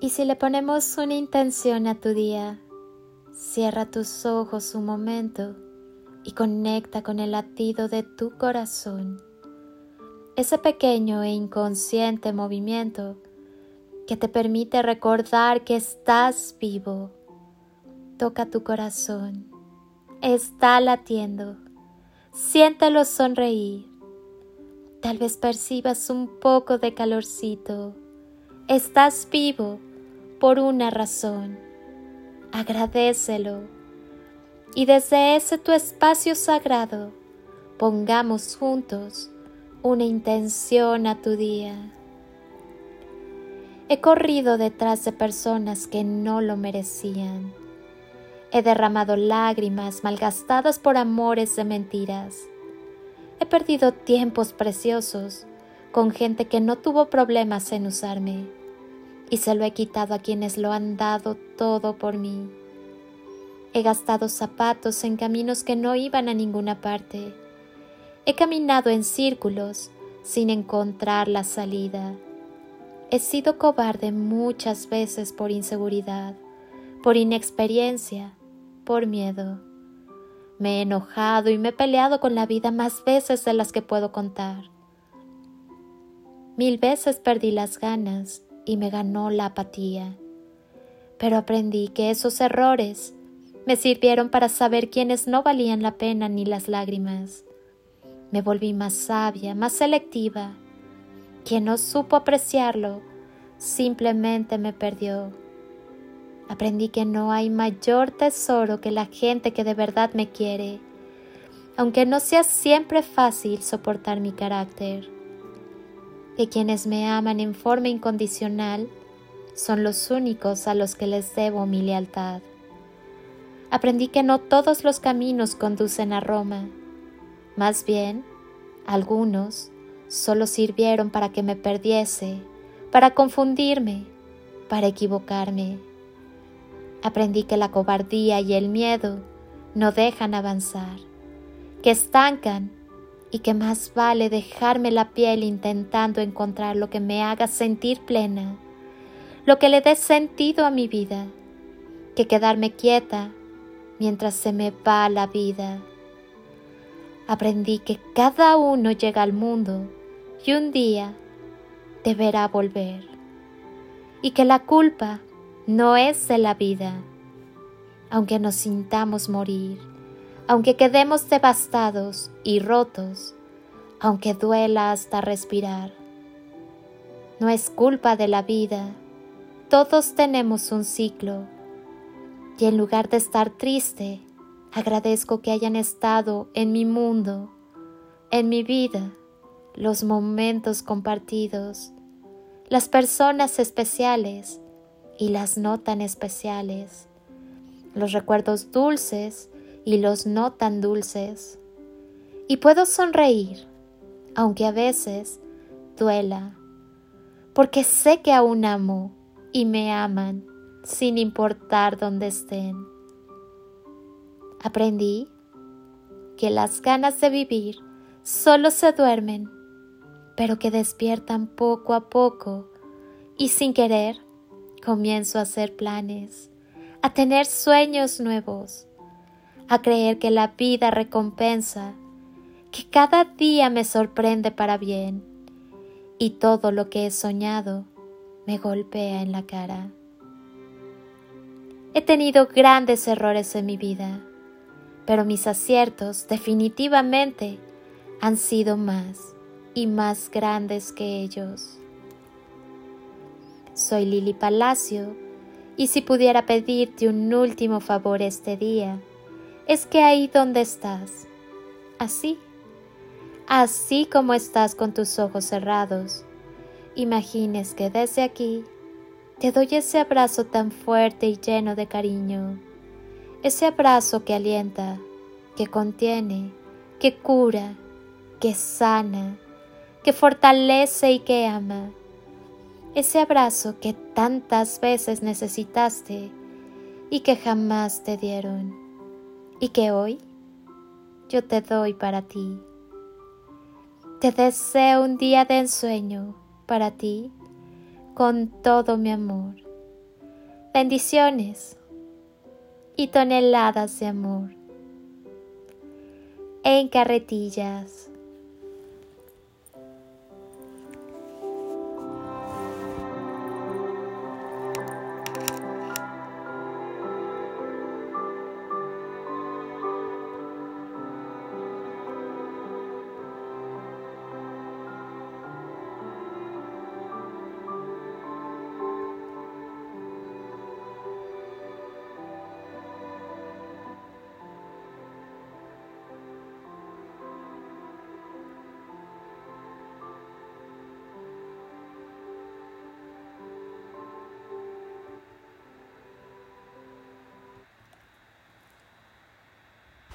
Y si le ponemos una intención a tu día, cierra tus ojos un momento y conecta con el latido de tu corazón. Ese pequeño e inconsciente movimiento que te permite recordar que estás vivo. Toca tu corazón. Está latiendo. Siéntelo sonreír. Tal vez percibas un poco de calorcito. Estás vivo por una razón. Agradecelo. Y desde ese tu espacio sagrado, pongamos juntos una intención a tu día. He corrido detrás de personas que no lo merecían. He derramado lágrimas malgastadas por amores de mentiras. He perdido tiempos preciosos con gente que no tuvo problemas en usarme y se lo he quitado a quienes lo han dado todo por mí. He gastado zapatos en caminos que no iban a ninguna parte. He caminado en círculos sin encontrar la salida. He sido cobarde muchas veces por inseguridad, por inexperiencia, por miedo. Me he enojado y me he peleado con la vida más veces de las que puedo contar. Mil veces perdí las ganas y me ganó la apatía. Pero aprendí que esos errores me sirvieron para saber quiénes no valían la pena ni las lágrimas. Me volví más sabia, más selectiva. Quien no supo apreciarlo simplemente me perdió. Aprendí que no hay mayor tesoro que la gente que de verdad me quiere, aunque no sea siempre fácil soportar mi carácter que quienes me aman en forma incondicional son los únicos a los que les debo mi lealtad. Aprendí que no todos los caminos conducen a Roma, más bien, algunos solo sirvieron para que me perdiese, para confundirme, para equivocarme. Aprendí que la cobardía y el miedo no dejan avanzar, que estancan y que más vale dejarme la piel intentando encontrar lo que me haga sentir plena, lo que le dé sentido a mi vida, que quedarme quieta mientras se me va la vida. Aprendí que cada uno llega al mundo y un día deberá volver, y que la culpa no es de la vida, aunque nos sintamos morir aunque quedemos devastados y rotos, aunque duela hasta respirar. No es culpa de la vida, todos tenemos un ciclo, y en lugar de estar triste, agradezco que hayan estado en mi mundo, en mi vida, los momentos compartidos, las personas especiales y las no tan especiales, los recuerdos dulces y los no tan dulces. Y puedo sonreír, aunque a veces duela, porque sé que aún amo y me aman sin importar dónde estén. Aprendí que las ganas de vivir solo se duermen, pero que despiertan poco a poco y sin querer comienzo a hacer planes, a tener sueños nuevos a creer que la vida recompensa, que cada día me sorprende para bien y todo lo que he soñado me golpea en la cara. He tenido grandes errores en mi vida, pero mis aciertos definitivamente han sido más y más grandes que ellos. Soy Lili Palacio y si pudiera pedirte un último favor este día, es que ahí donde estás, así, así como estás con tus ojos cerrados, imagines que desde aquí te doy ese abrazo tan fuerte y lleno de cariño, ese abrazo que alienta, que contiene, que cura, que sana, que fortalece y que ama. Ese abrazo que tantas veces necesitaste y que jamás te dieron y que hoy yo te doy para ti. Te deseo un día de ensueño para ti con todo mi amor Bendiciones y toneladas de amor en carretillas.